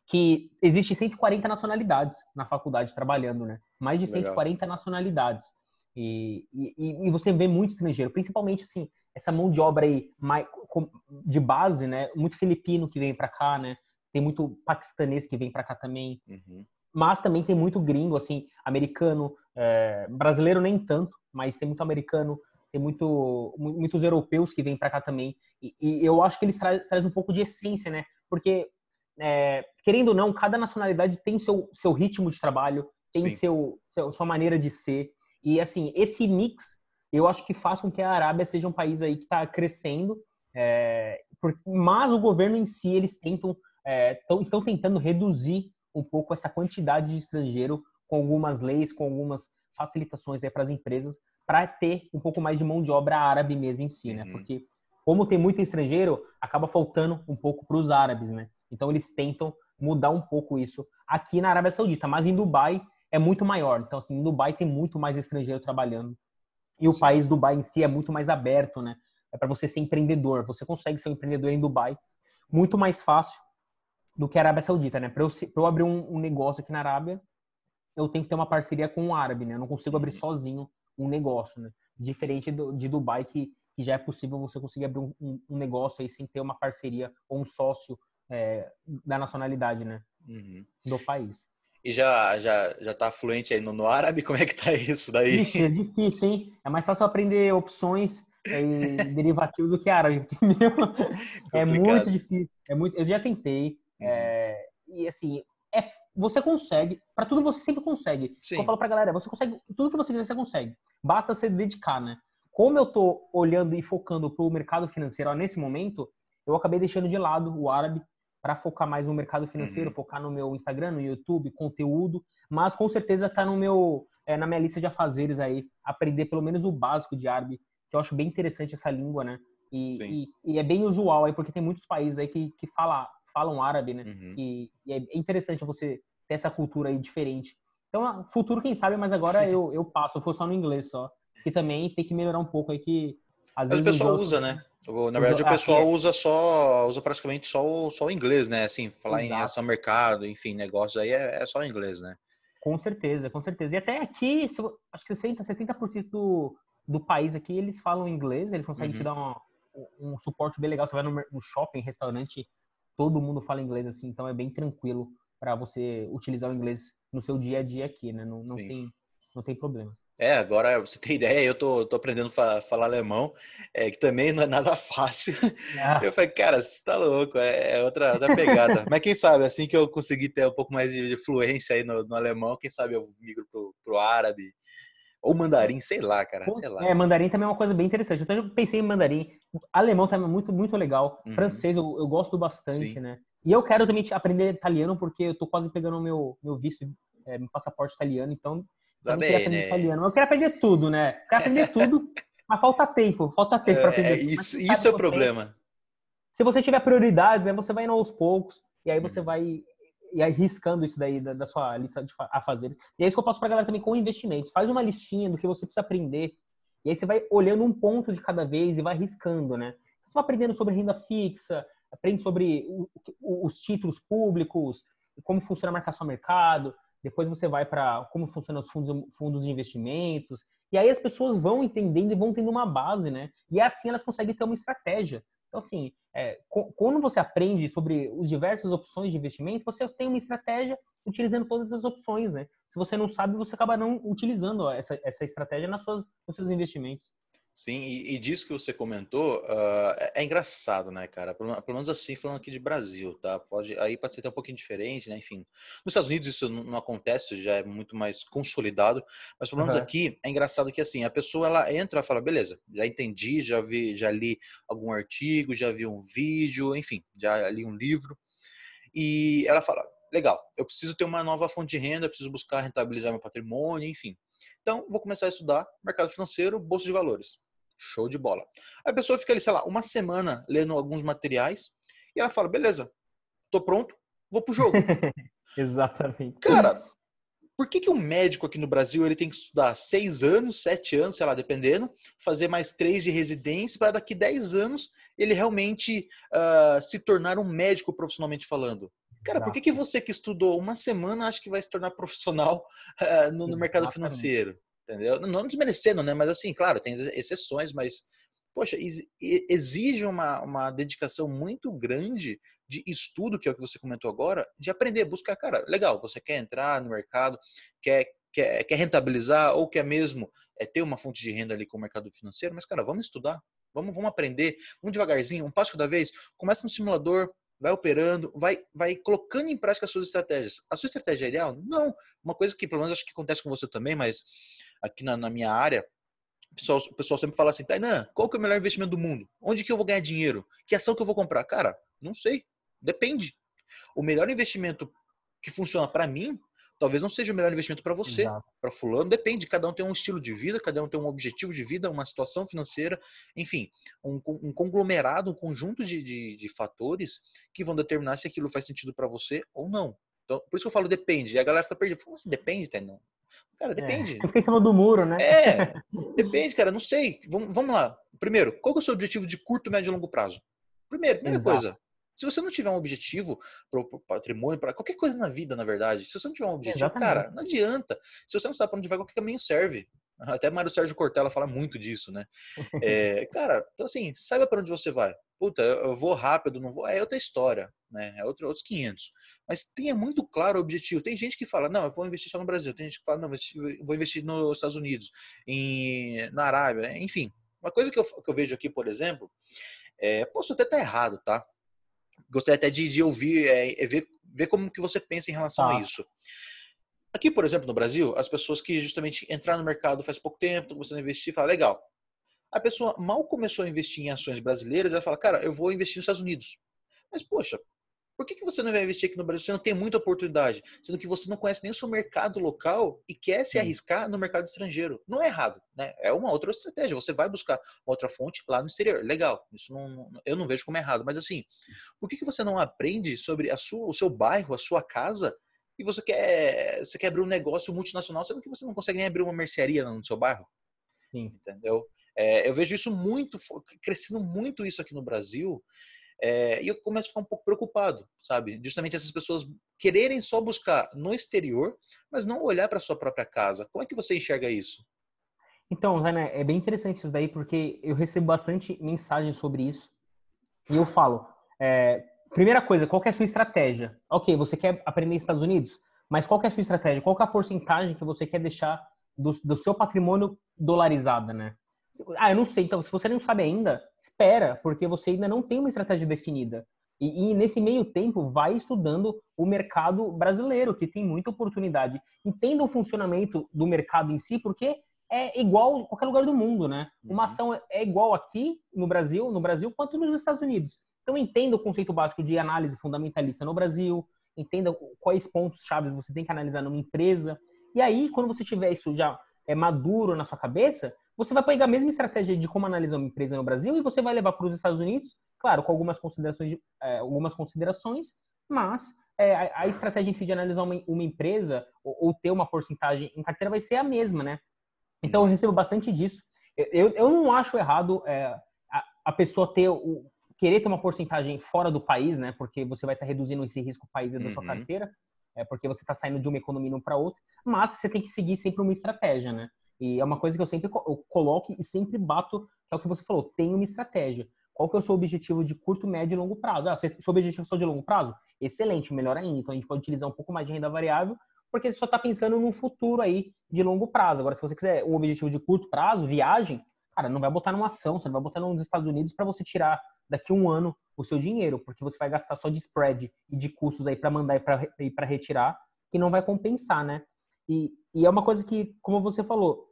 que existe 140 nacionalidades na faculdade trabalhando, né? Mais de 140 Legal. nacionalidades. E, e, e, você vê muito estrangeiro, principalmente, assim, essa mão de obra aí de base, né? Muito filipino que vem para cá, né? Tem muito paquistanês que vem para cá também. Uhum mas também tem muito gringo, assim, americano, é, brasileiro nem tanto, mas tem muito americano, tem muito, muitos europeus que vêm para cá também. E, e, eu acho que eles trazem traz um pouco de essência, né? Porque, é, querendo ou não, cada nacionalidade tem seu, seu ritmo de trabalho, tem seu, seu, sua maneira de ser. E assim, esse mix eu acho que faz com que a Arábia seja um país aí que está crescendo, é, mas o governo em si, eles tentam, é, tão, estão tentando reduzir um pouco essa quantidade de estrangeiro com algumas leis, com algumas facilitações para as empresas, para ter um pouco mais de mão de obra árabe mesmo em si, né? Uhum. Porque como tem muito estrangeiro, acaba faltando um pouco para os árabes, né? Então eles tentam mudar um pouco isso aqui na Arábia Saudita, mas em Dubai é muito maior. Então assim, em Dubai tem muito mais estrangeiro trabalhando e o Sim. país Dubai em si é muito mais aberto, né? É para você ser empreendedor. Você consegue ser um empreendedor em Dubai muito mais fácil do que a Arábia Saudita, né? Para eu, eu, abrir um, um, negócio aqui na Arábia, eu tenho que ter uma parceria com um árabe, né? Eu não consigo abrir uhum. sozinho um negócio, né? Diferente do, de Dubai, que, que, já é possível você conseguir abrir um, um, um, negócio aí sem ter uma parceria ou um sócio é, da nacionalidade, né? Uhum. Do país. E já, já, já tá fluente aí no, no árabe? Como é que tá isso daí? Ixi, *laughs* é difícil, hein? É mais fácil aprender opções e derivativos do que árabe. *laughs* *laughs* é muito difícil. É muito, eu já tentei. É, e assim, é, você consegue. Para tudo você sempre consegue. Sim. Eu falo pra galera, você consegue. Tudo que você quiser, você consegue. Basta você dedicar, né? Como eu tô olhando e focando pro mercado financeiro ó, nesse momento, eu acabei deixando de lado o árabe para focar mais no mercado financeiro, uhum. focar no meu Instagram, no YouTube, conteúdo, mas com certeza tá no meu é, na minha lista de afazeres aí, aprender pelo menos o básico de árabe, que eu acho bem interessante essa língua, né? E, e, e, é bem usual aí, porque tem muitos países aí que, que fala, falam árabe, né? Uhum. E, e, é interessante você ter essa cultura aí diferente. Então, futuro, quem sabe, mas agora *laughs* eu, eu passo, eu for só no inglês só. Que também tem que melhorar um pouco aí, que às mas vezes. o pessoal usa, né? Na verdade, o pessoal usa só, usa praticamente só o, só o inglês, né? Assim, falar Exato. em ação mercado, enfim, negócios aí é, é só inglês, né? Com certeza, com certeza. E até aqui, acho que 60%, 70% do, do país aqui, eles falam inglês, eles conseguem uhum. te dar uma, um suporte bem legal. Você vai no, no, shopping, restaurante, todo mundo fala inglês, assim, então é bem tranquilo para você utilizar o inglês no seu dia a dia aqui, né? Não, não, tem, não tem problemas. É, agora você tem ideia, eu tô, tô aprendendo a falar alemão, é, que também não é nada *laughs* fácil. Ah. Eu falei, cara, você tá louco, é, é outra, outra pegada. Mas quem sabe, assim que eu conseguir ter um pouco mais de, de fluência aí no, no, alemão, quem sabe eu migro pro, pro árabe, ou mandarim, sei lá, cara, sei lá. É, mandarim também é uma coisa bem interessante. Então eu pensei em mandarim. Alemão também é muito, muito legal. Uhum. Francês eu, eu gosto bastante, Sim. né? E eu quero também aprender italiano, porque eu tô quase pegando o meu, meu visto, é, meu passaporte italiano, então eu não quero aprender italiano. Eu quero aprender tudo, né? Eu quero aprender tudo, *laughs* mas falta tempo. Falta tempo para aprender. É, isso, isso é o problema. Se você tiver prioridades, né, você vai indo aos poucos, e aí você uhum. vai e aí riscando isso daí da, da, sua lista de afazeres. E é isso que eu passo pra galera também com investimentos. Faz uma listinha do que você precisa aprender. E aí você vai olhando um ponto de cada vez e vai riscando, né? Você vai aprendendo sobre renda fixa, aprende sobre o, o, os títulos públicos, como funciona a marcação ao mercado, depois você vai para como funcionam os fundos, fundos de investimentos, e aí as pessoas vão entendendo e vão tendo uma base, né? E assim elas conseguem ter uma estratégia. Então, assim, é, quando você aprende sobre as diversas opções de investimento, você tem uma estratégia utilizando todas as opções, né? Se você não sabe, você acaba não utilizando essa, essa estratégia nas suas, nos seus investimentos. Sim, e, e disso que você comentou, uh, é, é, engraçado, né, cara? Pelo, pelo, menos assim, falando aqui de Brasil, tá? Pode, aí pode ser até um pouquinho diferente, né? Enfim, nos Estados Unidos isso não, não acontece, já é muito mais consolidado, mas pelo menos uhum. aqui é engraçado que assim, a pessoa ela entra e fala, beleza, já entendi, já vi, já li algum artigo, já vi um vídeo, enfim, já li um livro, e ela fala, legal, eu preciso ter uma nova fonte de renda, preciso buscar rentabilizar meu patrimônio, enfim. Então, vou começar a estudar mercado financeiro, bolsa de valores. Show de bola. A pessoa fica ali, sei lá, uma semana lendo alguns materiais e ela fala: beleza, tô pronto, vou pro jogo. *laughs* Exatamente. Cara, por que, que um médico aqui no Brasil ele tem que estudar seis anos, sete anos, sei lá, dependendo, fazer mais três de residência para daqui dez anos ele realmente uh, se tornar um médico profissionalmente falando? Cara, por que, que você que estudou uma semana acha que vai se tornar profissional uh, no, no mercado financeiro? Entendeu? Não desmerecendo, né? Mas assim, claro, tem exceções, mas poxa, exige uma, uma dedicação muito grande de estudo, que é o que você comentou agora, de aprender, buscar, cara, legal, você quer entrar no mercado, quer, quer, quer rentabilizar ou quer mesmo é, ter uma fonte de renda ali com o mercado financeiro, mas, cara, vamos estudar, vamos, vamos aprender, vamos devagarzinho, um passo cada vez, começa no simulador, vai operando, vai, vai colocando em prática as suas estratégias. A sua estratégia é ideal? Não. Uma coisa que, pelo menos, acho que acontece com você também, mas aqui na, na minha área, o pessoal, o pessoal sempre fala assim, Tainan, qual que é o melhor investimento do mundo? Onde que eu vou ganhar dinheiro? Que ação que eu vou comprar? Cara, não sei. Depende. O melhor investimento que funciona para mim talvez não seja o melhor investimento para você, para fulano, depende, cada um tem um estilo de vida, cada um tem um objetivo de vida, uma situação financeira, enfim, um, um conglomerado, um conjunto de, de, de, fatores que vão determinar se aquilo faz sentido para você ou não. Então, por isso que eu falo depende, e a galera fica perdida, como assim depende? Não. Cara, é, depende. É, fica em cima do muro, né? É, *laughs* depende, cara, não sei. Vamos, vamos lá. Primeiro, qual é o seu objetivo de curto, médio e longo prazo? Primeiro, primeira Exato. coisa, se você não tiver um objetivo para o patrimônio, para qualquer coisa na vida, na verdade, se você não tiver um objetivo, Exatamente. cara, não adianta. Se você não sabe para onde vai, qualquer caminho serve. Até Mário Sérgio Cortella fala muito disso, né? *laughs* É, cara, então assim, saiba para onde você vai. Puta, eu vou rápido, não vou. É outra história, né? É outro, outros 500. Mas tenha muito claro o objetivo. Tem gente que fala, não, eu vou investir só no Brasil. Tem gente que fala, não, eu vou investir nos Estados Unidos, em, na Arábia, né? enfim. Uma coisa que eu, que eu vejo aqui, por exemplo, é, posso até estar errado, tá? gostaria até de, de ouvir, é, é, ver, ver como que você pensa em relação ah. a isso. Aqui, por exemplo, no Brasil, as pessoas que justamente entraram no mercado faz pouco tempo, estão começando a investir, fala legal. A pessoa mal começou a investir em ações brasileiras, ela fala, cara, eu vou investir nos Estados Unidos. Mas, poxa, por que, que você não vai investir aqui no Brasil? Você não tem muita oportunidade, sendo que você não conhece nem o seu mercado local e quer se arriscar no mercado estrangeiro. Não é errado, né? É uma outra estratégia. Você vai buscar outra fonte lá no exterior. Legal. Isso não, eu não vejo como errado. Mas assim, por que, que você não aprende sobre a sua, o seu bairro, a sua casa e você quer, você quer abrir um negócio multinacional, sendo que você não consegue nem abrir uma mercearia no seu bairro? Sim. Entendeu? É, eu vejo isso muito, crescendo muito isso aqui no Brasil. É, e eu começo a ficar um pouco preocupado, sabe? Justamente essas pessoas quererem só buscar no exterior, mas não olhar para sua própria casa. Como é que você enxerga isso? Então, René, é bem interessante isso daí, porque eu recebo bastante mensagens sobre isso. E eu falo, é, primeira coisa, qual é a sua estratégia? Ok, você quer aprender Estados Unidos, mas qual é a sua estratégia? Qual é a porcentagem que você quer deixar do, do seu patrimônio dolarizada, né? Ah, eu não sei. Então, se você não sabe ainda, espera, porque você ainda não tem uma estratégia definida. E, e, nesse meio tempo, vai estudando o mercado brasileiro, que tem muita oportunidade. Entenda o funcionamento do mercado em si, porque é igual em qualquer lugar do mundo, né? Uma uhum. ação é igual aqui no Brasil, no Brasil, quanto nos Estados Unidos. Então, entenda o conceito básico de análise fundamentalista no Brasil, entenda quais pontos chaves você tem que analisar numa empresa. E aí, quando você tiver isso já é maduro na sua cabeça, você vai pegar a mesma estratégia de como analisar uma empresa no Brasil e você vai levar para os Estados Unidos, claro, com algumas considerações, de, é, algumas considerações mas é, a, a, estratégia em si de analisar uma, uma empresa ou, ou, ter uma porcentagem em carteira vai ser a mesma, né? Então eu recebo bastante disso. Eu, eu não acho errado é, a, a, pessoa ter o, querer ter uma porcentagem fora do país, né? Porque você vai estar reduzindo esse risco país da uhum. sua carteira, é, porque você está saindo de uma economia para outra. Mas você tem que seguir sempre uma estratégia, né? E é uma coisa que eu sempre eu coloco e sempre bato, que é o que você falou, tem uma estratégia. Qual que é o seu objetivo de curto, médio e longo prazo? Ah, seu objetivo é só de longo prazo? Excelente, melhor ainda. Então a gente pode utilizar um pouco mais de renda variável, porque você só está pensando num futuro aí de longo prazo. Agora, se você quiser um objetivo de curto prazo, viagem, cara, não vai botar numa ação, você não vai botar nos Estados Unidos para você tirar daqui um ano o seu dinheiro, porque você vai gastar só de spread e de custos aí para mandar e para retirar, que não vai compensar, né? E, e é uma coisa que, como você falou,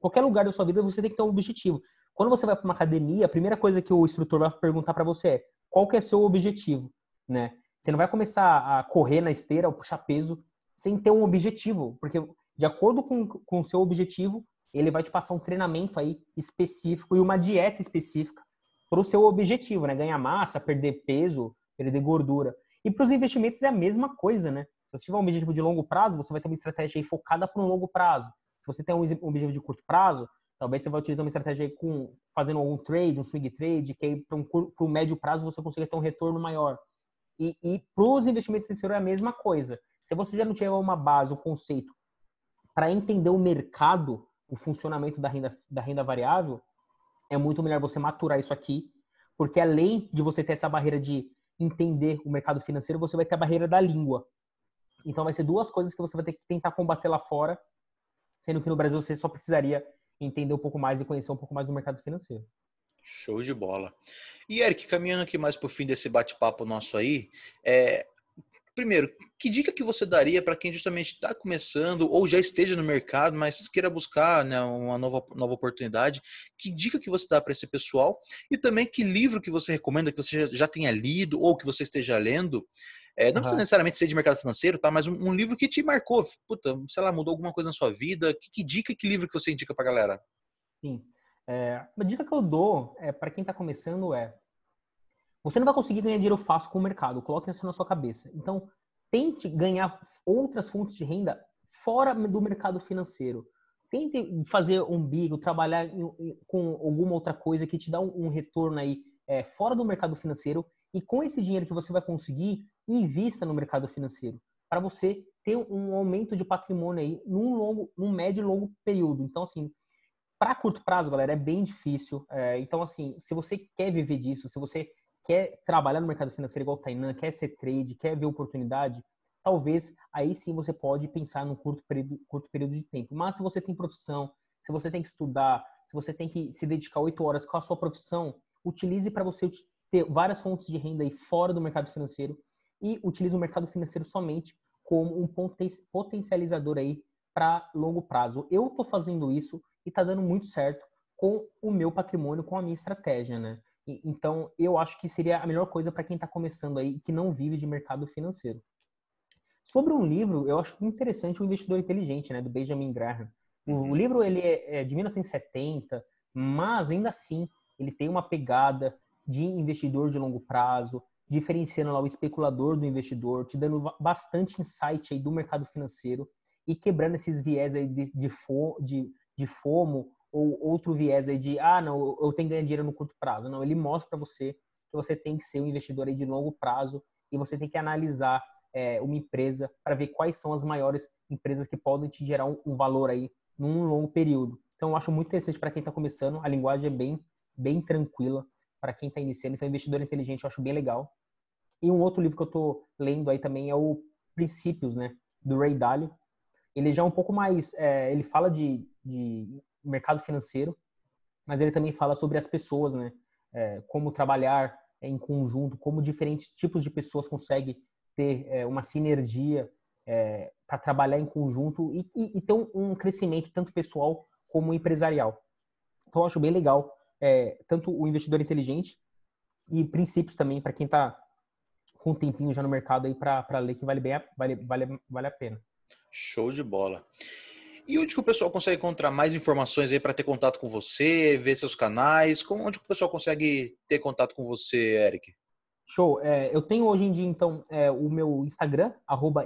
qualquer lugar da sua vida você tem que ter um objetivo. Quando você vai para uma academia, a primeira coisa que o instrutor vai perguntar para você é qual que é seu objetivo, né? Você não vai começar a correr na esteira ou puxar peso sem ter um objetivo, porque de acordo com, o seu objetivo, ele vai te passar um treinamento aí específico e uma dieta específica para o seu objetivo, né? Ganhar massa, perder peso, perder gordura. E para os investimentos é a mesma coisa, né? Se você tiver um objetivo de longo prazo, você vai ter uma estratégia focada para um longo prazo. Se você tem um objetivo de curto prazo, talvez você vai utilizar uma estratégia com fazendo algum trade, um swing trade, que aí para um, médio prazo você consiga ter um retorno maior. E, e para os investimentos financeiros é a mesma coisa. Se você já não tiver uma base, um conceito para entender o mercado, o funcionamento da renda, da renda variável, é muito melhor você maturar isso aqui, porque além de você ter essa barreira de entender o mercado financeiro, você vai ter a barreira da língua. Então vai ser duas coisas que você vai ter que tentar combater lá fora, sendo que no Brasil você só precisaria entender um pouco mais e conhecer um pouco mais do mercado financeiro. Show de bola. E Eric, caminhando aqui mais para o fim desse bate-papo nosso aí, é, primeiro, que dica que você daria para quem justamente está começando ou já esteja no mercado, mas queira buscar né, uma nova, nova oportunidade? Que dica que você dá para esse pessoal? E também que livro que você recomenda que você já, já tenha lido ou que você esteja lendo? É, não uhum. precisa necessariamente ser de mercado financeiro, tá? Mas um, um, livro que te marcou, puta, sei lá, mudou alguma coisa na sua vida. Que, que dica, que livro que você indica para galera? Sim. É, uma dica que eu dou é, para quem está começando é você não vai conseguir ganhar dinheiro fácil com o mercado, coloque isso na sua cabeça. Então, tente ganhar outras fontes de renda fora do mercado financeiro. Tente fazer um bico, trabalhar em, com alguma outra coisa que te dá um, um retorno aí é, fora do mercado financeiro e com esse dinheiro que você vai conseguir, invista no mercado financeiro para você ter um aumento de patrimônio aí num longo, num médio e longo período. Então, assim, para curto prazo, galera, é bem difícil. É, então, assim, se você quer viver disso, se você quer trabalhar no mercado financeiro igual o Tainan, quer ser trade, quer ver oportunidade, talvez aí sim você pode pensar num curto período, curto período de tempo. Mas se você tem profissão, se você tem que estudar, se você tem que se dedicar oito horas com a sua profissão, utilize para você ter várias fontes de renda aí fora do mercado financeiro e utilize o mercado financeiro somente como um potencializador aí para longo prazo. Eu estou fazendo isso e está dando muito certo com o meu patrimônio, com a minha estratégia, né? E, então, eu acho que seria a melhor coisa para quem está começando aí que não vive de mercado financeiro. Sobre um livro, eu acho interessante o Investidor Inteligente, né, do Benjamin Graham. O, uhum. livro ele é, é de 1970, mas ainda assim ele tem uma pegada de investidor de longo prazo, diferenciando lá o especulador do investidor, te dando bastante insight aí do mercado financeiro e quebrando esses viés aí de, de, fo, de, de FOMO ou outro viés aí de, ah, não, eu tenho que ganhar dinheiro no curto prazo. Não, ele mostra para você que você tem que ser um investidor aí de longo prazo e você tem que analisar é, uma empresa para ver quais são as maiores empresas que podem te gerar um, um valor aí num longo período. Então, eu acho muito interessante para quem está começando. A linguagem é bem, bem tranquila para quem está iniciando. Então, investidor inteligente eu acho bem legal. E um outro livro que eu estou lendo aí também é o Princípios, né, do Ray Dalio. Ele já é um pouco mais, é, ele fala de, de mercado financeiro, mas ele também fala sobre as pessoas, né? É, como trabalhar em conjunto, como diferentes tipos de pessoas conseguem ter é, uma sinergia é, para trabalhar em conjunto e, e, e ter um, crescimento tanto pessoal como empresarial. Então, eu acho bem legal é, tanto o investidor inteligente e princípios também para quem está com um tempinho já no mercado aí para ler que vale bem a, vale, vale, vale a pena. Show de bola. E onde que o pessoal consegue encontrar mais informações aí para ter contato com você, ver seus canais? Como, onde que o pessoal consegue ter contato com você, Eric? Show. É, eu tenho hoje em dia, então, é, o meu Instagram,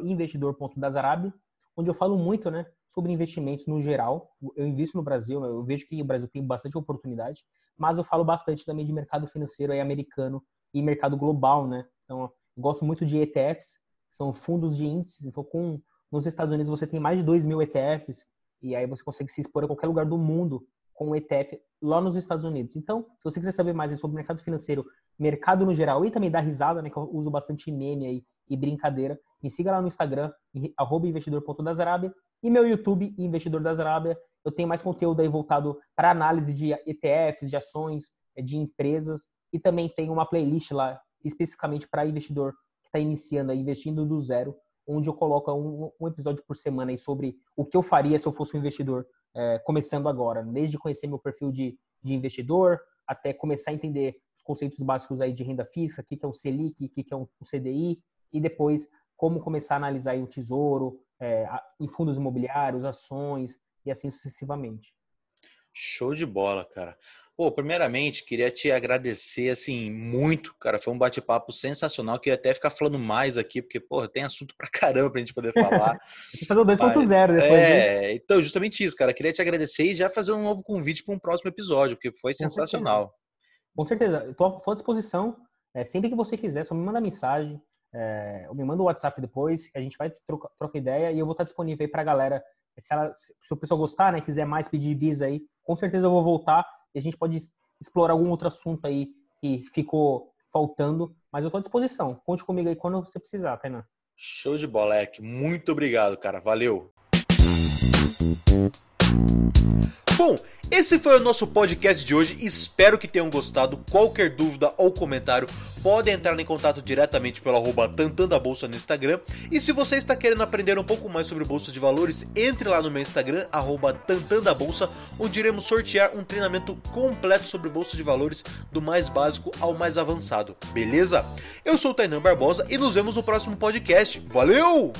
investidor.dasarabe, onde eu falo muito né, sobre investimentos no geral. Eu invisto no Brasil, eu vejo que o Brasil tem bastante oportunidade, mas eu falo bastante também de mercado financeiro aí, americano e mercado global, né? Então, gosto muito de ETFs, são fundos de índices. Então, com nos Estados Unidos você tem mais de 2 mil ETFs e aí você consegue se expor a qualquer lugar do mundo com o ETF lá nos Estados Unidos. Então, se você quiser saber mais sobre mercado financeiro, mercado no geral e também dar risada, né, que eu uso bastante meme aí e brincadeira, me siga lá no Instagram, investidor.dasarabia e meu YouTube, Investidor das Arábia. Eu tenho mais conteúdo aí voltado para análise de ETFs, de ações, eh, de empresas e também tem uma playlist lá especificamente para investidor que está iniciando, investindo do zero, onde eu coloco um, um, episódio por semana aí sobre o que eu faria se eu fosse um investidor é, começando agora, desde conhecer meu perfil de, de investidor até começar a entender os conceitos básicos aí de renda fixa, o que é um Selic, o que é um CDI e depois como começar a analisar o tesouro, é, em fundos imobiliários, ações e assim sucessivamente. Show de bola, cara. Pô, primeiramente, queria te agradecer, assim, muito, cara. Foi um bate-papo sensacional. Queria até ficar falando mais aqui, porque, porra, tem assunto pra caramba pra gente poder falar. *laughs* Tem que fazer o 2.0 depois. É, então, justamente isso, cara. Queria te agradecer e já fazer um novo convite para um próximo episódio, porque foi sensacional. Com certeza. Com certeza. Tô, à disposição. É, sempre que você quiser, só me manda mensagem. É, me manda o WhatsApp depois, a gente vai trocar troca ideia e eu vou estar disponível aí pra galera. Se, ela, se o pessoal gostar, né, quiser mais pedir visa aí, com certeza eu vou voltar e a gente pode explorar algum outro assunto aí que ficou faltando, mas eu estou à disposição. Conte comigo aí quando você precisar, Tainan. Show de bola, Eric. Muito obrigado, cara. Valeu. Bom, esse foi o nosso podcast de hoje. Espero que tenham gostado. Qualquer dúvida ou comentário, podem entrar em contato diretamente pelo arroba Tantanda Bolsa no Instagram. E se você está querendo aprender um pouco mais sobre Bolsa de Valores, entre lá no meu Instagram, arroba Tantanda Bolsa, onde iremos sortear um treinamento completo sobre Bolsa de Valores, do mais básico ao mais avançado. Beleza? Eu sou o Tainan Barbosa e nos vemos no próximo podcast. Valeu!